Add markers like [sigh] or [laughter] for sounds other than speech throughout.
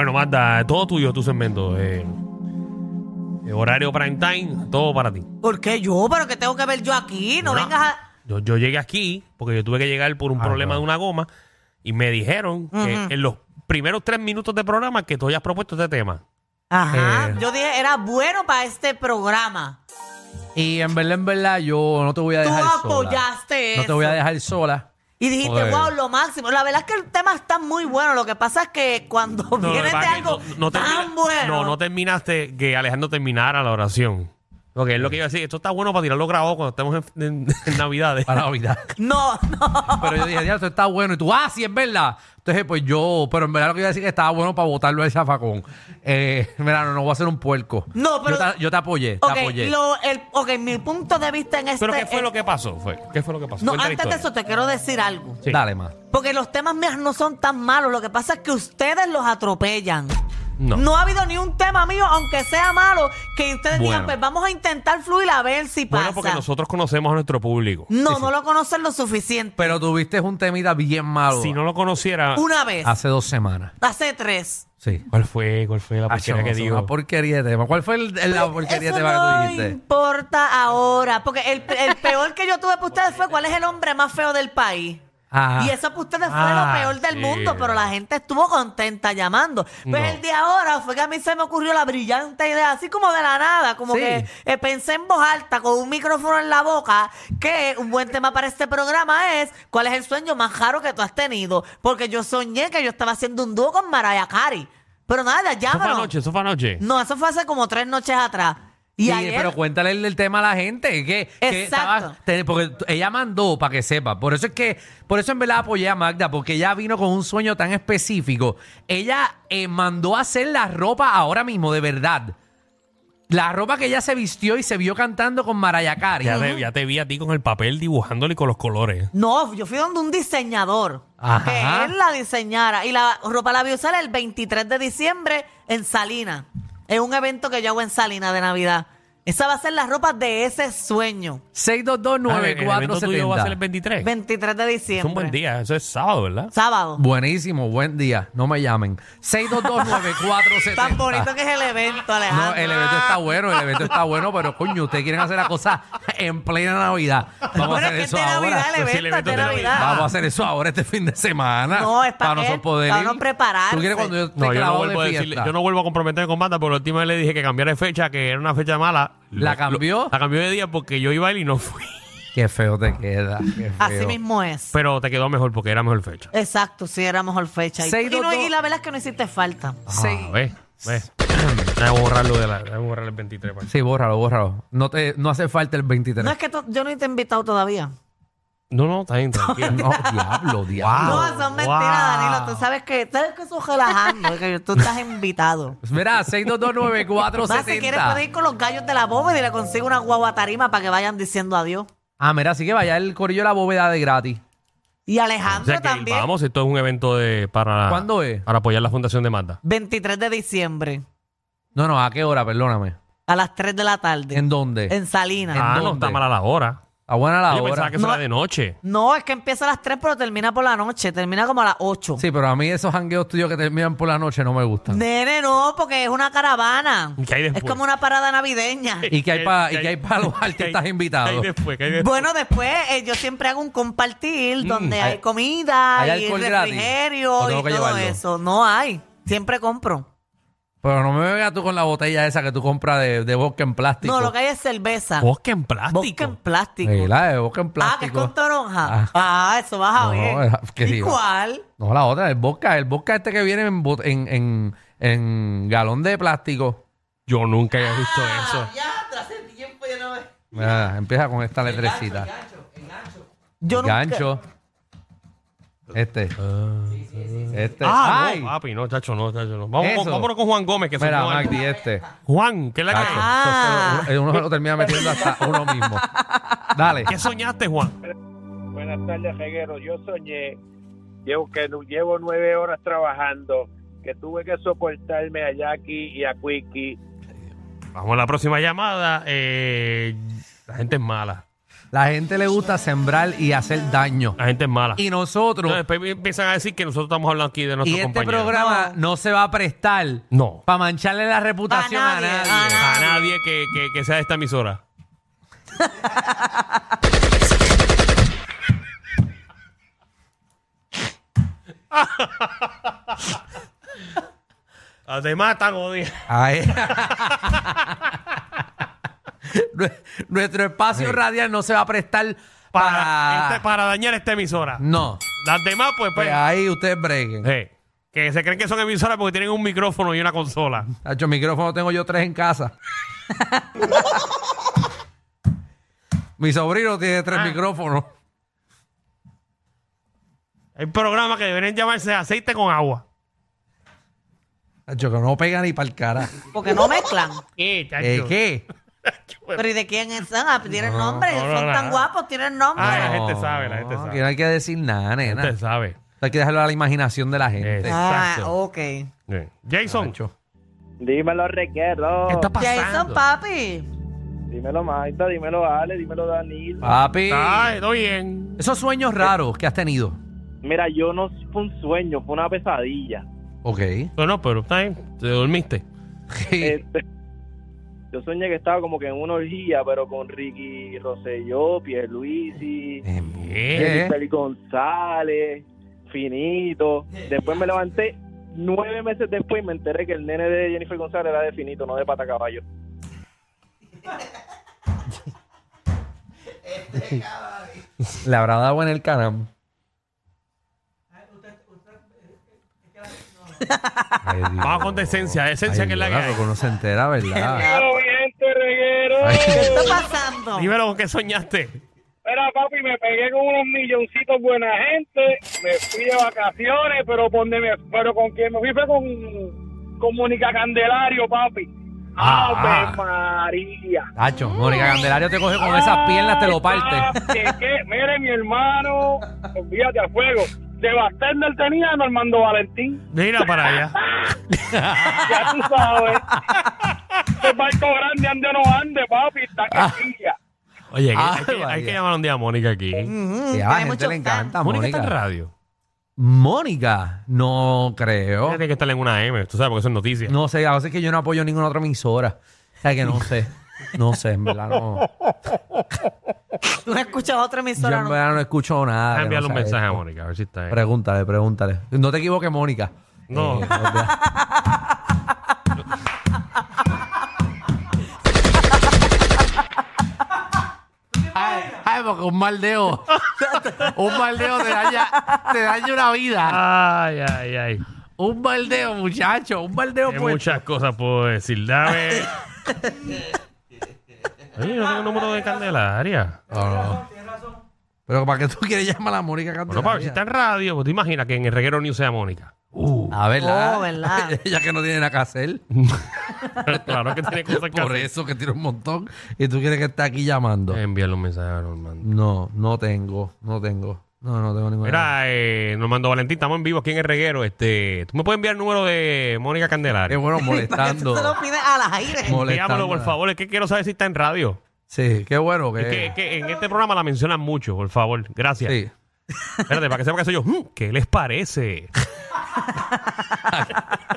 Bueno, Magda, todo tuyo, tu segmento. eh, eh, horario prime time, todo para ti. ¿Por qué yo? ¿Pero qué tengo que ver yo aquí? No Bueno, vengas a... Yo, yo llegué aquí porque yo tuve que llegar por un Ah, problema claro. de una goma y me dijeron que en los primeros tres minutos de programa que tú hayas propuesto este tema. Ajá. Eh. Yo dije, era bueno para este programa. Y en verdad, en verdad, yo no te voy a Tú dejar sola. apoyaste No te voy a eso. dejar sola. Y dijiste, Joder. wow, lo máximo. La verdad es que el tema está muy bueno. Lo que pasa es que cuando No, lo que viene de algo no- no tan termina- bueno... No, no terminaste que Alejandro terminara la oración. Porque es lo que iba a decir. Esto está bueno para tirarlo grabado cuando estemos en, en- en Navidades. Para Navidad. [laughs] No, no. Pero yo dije, ya, esto está bueno. Y tú, ah, sí, es verdad. Entonces, pues yo, pero en verdad lo que iba a decir es que estaba bueno para botarlo al zafacón. Eh, mira, no, no voy a ser un puerco. No, pero- Yo te, yo te apoyé, Ok, te apoyé. lo, el, ok, mi punto de vista en este... ¿Pero qué fue lo que pasó? Fue? ¿Qué fue lo que pasó? No, Cuenta la antes de historia. eso te quiero decir algo. Sí. Dale, más. Porque los temas míos no son tan malos. Lo que pasa es que ustedes los atropellan. No. ha habido ni un tema mío, aunque sea malo, que ustedes digan, pues vamos a intentar fluir a ver si pasa. Bueno, porque nosotros conocemos a nuestro público. No, no lo conocen lo suficiente. Pero tuviste un temita bien malo Si no lo conociera, Una vez, hace dos semanas. hace tres. Sí. ¿cuál fue? ¿Cuál fue la Ah, porquería que eso, digo? Una porquería de tema. ¿Cuál fue el, el- la porquería Eso de tema no que tú dijiste? importa ahora. Porque el, el peor que yo tuve para ustedes fue cuál es el hombre más feo del país. Ah. Y eso para ustedes fue Ah, lo peor del sí. mundo, pero la gente estuvo contenta llamando. Pues No. el de ahora fue que a mí se me ocurrió la brillante idea, así como de la nada, como Sí. que eh, pensé en voz alta con un micrófono en la boca, que un buen tema para este programa es cuál es el sueño más raro que tú has tenido. Porque yo soñé que yo estaba haciendo un dúo con Mariah Carey. Pero nada, Eso fue llámanos. anoche, eso fue anoche. No, eso fue hace como tres noches atrás. Y Sí, ayer, pero cuéntale el, el tema a la gente. Que, que Exacto. estaba- te- porque ella mandó para que sepa. Por eso es que, por eso en verdad apoyé a Magda, porque ella vino con un sueño tan específico. Ella eh, mandó a hacer la ropa ahora mismo, de verdad. La ropa que ella se vistió y se vio cantando con Mariah Carey. Ya te, ya te vi a ti con el papel dibujándole con los colores. No, yo fui donde un diseñador. Ajá. Que él la diseñara. Y la ropa la vi usar el 23 de diciembre en Salina. Es un evento que yo hago en Salina de Navidad. Esa va a ser la ropa de ese sueño. 6229470. Ah, el evento tuyo va a ser el 23. 23 de diciembre. Es un buen día. Eso es sábado, ¿verdad? Sábado. Buenísimo, buen día. No me llamen. 6229470. Tan bonito que es el evento, Alejandro. No, el evento está bueno, el evento está bueno, pero coño, ustedes quieren hacer la cosa en plena Navidad. [laughs] Vamos Bueno, a es hacer que eso es de ahora. Navidad el Pues sí, el evento, es evento de es de Navidad. Vamos a hacer eso ahora este fin de semana. No, es para nosotros poder para ir. no prepararse. ¿Tú quieres cuando yo esté No, yo no, clavado vuelvo a de decirle- fiesta? yo no vuelvo a comprometerme con banda, porque la última vez le dije que cambiara de fecha, que era una fecha mala. ¿La Lo- cambió? lo- la cambió de día porque yo iba a ir y no fui. [laughs] Qué feo te queda. qué feo. Así mismo es. Pero te quedó mejor porque era mejor fecha. Exacto, sí, era mejor fecha. Y, Seis, y no- dos, dos. y la verdad es que no hiciste falta. Sí. Ah, ve, ve. Déjame borrarlo de la, déjame borrar el 23. pues. Sí, bórralo, bórralo. No, te, no hace falta el 23. No es que yo no te he invitado todavía. No, no, está bien, tranquilo. No, diablo, diablo. No, son mentiras, wow. Danilo. Tú sabes que, sabes que eso es relajando, que tú estás invitado. [laughs] Mira, Más, si quieres 6229470. puedes ir con los gallos de la bóveda y le consigo una guagua tarima para que vayan diciendo adiós. Ah, mira, así que vaya el corillo de la bóveda de gratis. Y O Alejandro sea que también. vamos, esto es un evento de para ¿Cuándo es? para apoyar la fundación de Manda. 23 de diciembre, No, no, ¿a qué hora? Perdóname. a las 3 de la tarde. ¿En dónde? En Salinas. ¿En Ah, no dónde? está mala la hora. A buena la Yo hora. pensaba que eso No. era de noche. No, es que empieza a las 3, pero termina por la noche. Termina como a las 8. Sí, pero a mí esos jangueos tuyos que terminan por la noche no me gustan. Nene, no, porque es una caravana. ¿Y qué hay es después? como una parada navideña. ¿Y qué hay para ¿Qué hay- los qué hay- artistas qué invitados? hay después? ¿Qué hay después? Bueno, después eh, yo siempre hago un compartir donde ¿hay- hay comida hay y alcohol gratis? refrigerio ¿O tengo y que todo llevarlo? eso. No hay. Siempre compro. Pero no me vengas tú con la botella esa que tú compras de, de vodka en plástico. No, lo que hay es cerveza. Bosque en plástico. Vodka en plástico. Sí, la de vodka en Ah, que plástico. es con toronja. Ah. Ah, eso vas a No, ver. es- que ¿Y sí, cuál? No, la otra, el vodka. El vodka este que viene en, bot- en, en, en galón de plástico. Yo nunca había visto eso. Ah, Ya, hace tiempo yo no me... Mira, empieza con esta letrecita. Yo nunca... Gancho. Este. Este. Ah, ¡Ay! no, papi, no, chacho, no, chacho, no. Vamos, Eso. vámonos con Juan Gómez, que se Mira, Magdi, este. Juan, ¿qué es la que hay? Ah. Uno, uno se lo termina metiendo hasta uno mismo. Dale. ¿Qué soñaste, Juan? Buenas tardes, Reguero. Yo soñé, llevo, que nu- llevo nueve horas trabajando, que tuve que soportarme a Jackie y a Quickie. Vamos a la próxima llamada. Eh, la gente es mala. La gente le gusta sembrar y hacer daño. La gente es mala. Y nosotros, Entonces, después empiezan a decir que nosotros estamos hablando aquí de nuestro y este compañero. programa no. se va a prestar No. para mancharle la reputación a A nadie, a nadie. A nadie que, que, que sea de esta emisora. [laughs] Las demás están jodidas. Ay. [laughs] [laughs] Nue- Nuestro espacio Sí. radial no se va a prestar Para, para... este- para dañar esta emisora. No. Las demás, pues, pues, Pues ahí ustedes breguen. que se creen que son emisoras porque tienen un micrófono y una consola. Hacho, micrófono tengo yo tres en casa. [laughs] Mi sobrino tiene tres Ah. micrófonos. Hay programas que deberían llamarse aceite con agua. Hacho, que no pega ni para el cara. Porque no mezclan. ¿Qué, ¿Eh, ¿Qué? [laughs] Pero ¿y de quién son? Ah, Tienen nombre. no, no, son tan guapos, tienen nombre. Ah, la gente sabe, la gente No, sabe. no hay que decir nada, nena. Usted sabe. Hay que dejarlo a la imaginación de la gente. Ah, exacto. ok. Jason. Dímelo, Reguero. ¿qué está Jason, pasando? papi. Dímelo, Maita. Dímelo, Ale. Dímelo, Danilo. Papi. Ay, todo bien. Esos sueños raros que has tenido. Mira, yo no fue un sueño, fue una pesadilla. Ok. No, no, pero está bien. Te dormiste. [laughs] Este, yo soñé que estaba como que en una orgía, pero con Ricky Rosselló, Pierluisi, Eh. Feli González, Finito. Después me levanté nueve meses después y me enteré que el nene de Jennifer González era de Finito, no de Pata Caballo. [laughs] Le habrá dado en el canal. Ay, Dios. Vamos con decencia, esencia Ay, que es la que Dios, hay. porque uno se entera, ¿verdad? gente, reguero! Ay. ¿Qué está pasando? Dímelo con qué soñaste. Mira, papi, me pegué con unos milloncitos buena gente, me fui de vacaciones, pero, me, pero con quien me fui fue con, con Mónica Candelario, papi. Ah. ¡Ave María! Tacho, Mónica Candelario te coge con esas piernas, te lo parte. ¿Qué, qué? Mire, mi hermano, olvídate a fuego. De Bastender tenía a Normando Valentín, Mira para allá. [laughs] ya tú sabes. [laughs] El barco grande ande o no ande, papi, está casilla. Oye, Ah, hay, que, hay que llamar un día a Mónica aquí. Y a la tiene gente le encanta Mónica está en Mónica. radio. Mónica, no creo. Tiene que estar en una M, tú sabes, porque eso es noticia. No sé, a veces que yo no apoyo ninguna otra emisora. O sea que no sé. No sé, en verdad no. Tú no escuchas otra Yo emisora. en no? verdad no escucho nada. Que no un sea mensaje a esto. Mónica, a ver si está ahí. Pregúntale, pregúntale. No te equivoques, Mónica. No. Eh, olvida- ay, ay, porque un maldeo. [laughs] un maldeo te daña, te daña una vida. Ay, ay, ay. Un maldeo, muchacho. Un maldeo Hay pues. muchas cosas puedo decir. Dame. Oye, no tengo el número de Candelaria. No. Pero ¿para qué tú quieres llamar a Mónica Bueno, Candelaria? para ver si está en radio, pues te imaginas que en el reguero news sea Mónica. A verdad. Oh, ¿verdad? [laughs] Ella que no tiene nada que hacer. [laughs] claro que tiene cosas que Por hacer. eso que tiene un montón. Y tú quieres que esté aquí llamando. Enviarle un mensaje a Normando. No, no tengo. No tengo. No, no tengo ninguna. Mira, eh, Normando Valentín, estamos en vivo aquí en el reguero. Este, ¿Tú me puedes enviar el número de Mónica Qué Candelaria? bueno, Para que tú molestando. se lo pides al aire. Molestando. Envíamelo, por favor. Es que quiero saber si está en radio. Sí, qué bueno que. Es que, es que en este programa la mencionan mucho, por favor. Gracias. Sí. Espérate, para que sepa que soy yo. Mm, ¿Qué les parece? [laughs]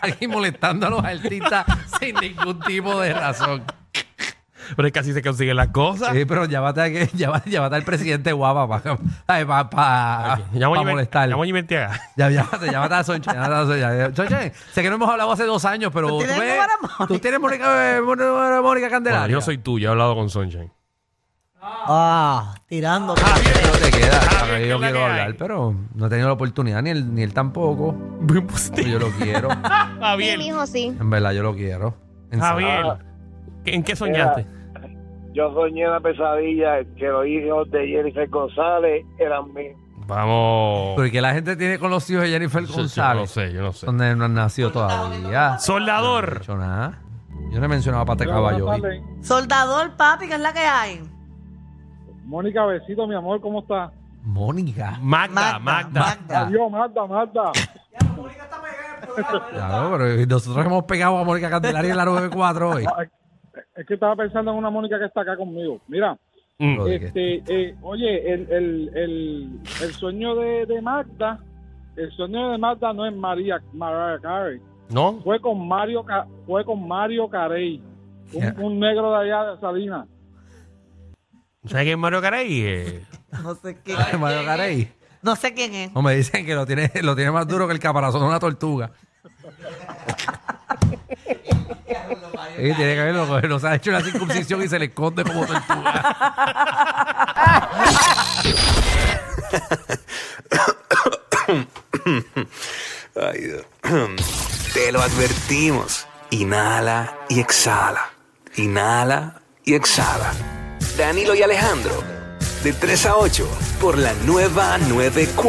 Aquí molestando a los artistas sin ningún tipo de razón. Pero es que así se consiguen las cosas. Sí, pero llévate, a que, llévate, llévate al presidente guapa para [laughs] pa, pa, a pa molestar. llamo a Jimmy Arteaga. Ya, llámate, llámate a Sonche. llámate a Sonche. Sonche, sé que no hemos hablado hace dos años, pero ¿Tú tienes ves- Mónica? tú tienes Mónica, eh, Mónica, Mónica Candelaria. Bueno, yo soy tú, yo he hablado con Sunshine. Ah, tirando. Pero te queda. Ah, yo ¿qué es la quiero que hablar, hay? pero no he tenido la oportunidad, ni él, ni él tampoco. Pero yo lo quiero. [laughs] Ah, Sí, Javier, mijo, sí. En verdad, yo lo quiero. En. Javier, ¿en qué soñaste? Yo soñé una pesadilla que los hijos de Jennifer González eran míos. Vamos. Porque la gente tiene con los hijos de Jennifer Yo- Yo no González. sé, yo no sé. Donde no han nacido todavía. No he Soldador. nada. Yo no he mencionado a Pate Caballo hoy. Soldador, papi, ¿qué es la que hay? Mónica, besito, mi amor, ¿cómo estás? Mónica. Magda, Magda. Magda. Adiós, Magda, Magda. Claro, pero nosotros hemos pegado a Mónica Candelaria en la 94 hoy. Es que estaba pensando en una Mónica que está acá conmigo. Mira, Mm. Este, eh, oye, el, el, el, el sueño de, de Magda, el sueño de Magda no es María, Mariah Carey, ¿No? fue con Mario, fue con Mario Carey, un, negro de allá de Salinas. ¿Sabes quién es Mario Carey? Eh, [laughs] No sé quién Ay, Mario Carey. No sé quién es. No me dicen que lo tiene, lo tiene más duro que el caparazón de una tortuga. Sí, tiene que verlo, nos ha hecho una circuncisión y se le esconde como tortuga. Ay, Dios. Te lo advertimos. Inhala y exhala. Inhala y exhala. Danilo y Alejandro, de 3 a 8, por la nueva 94.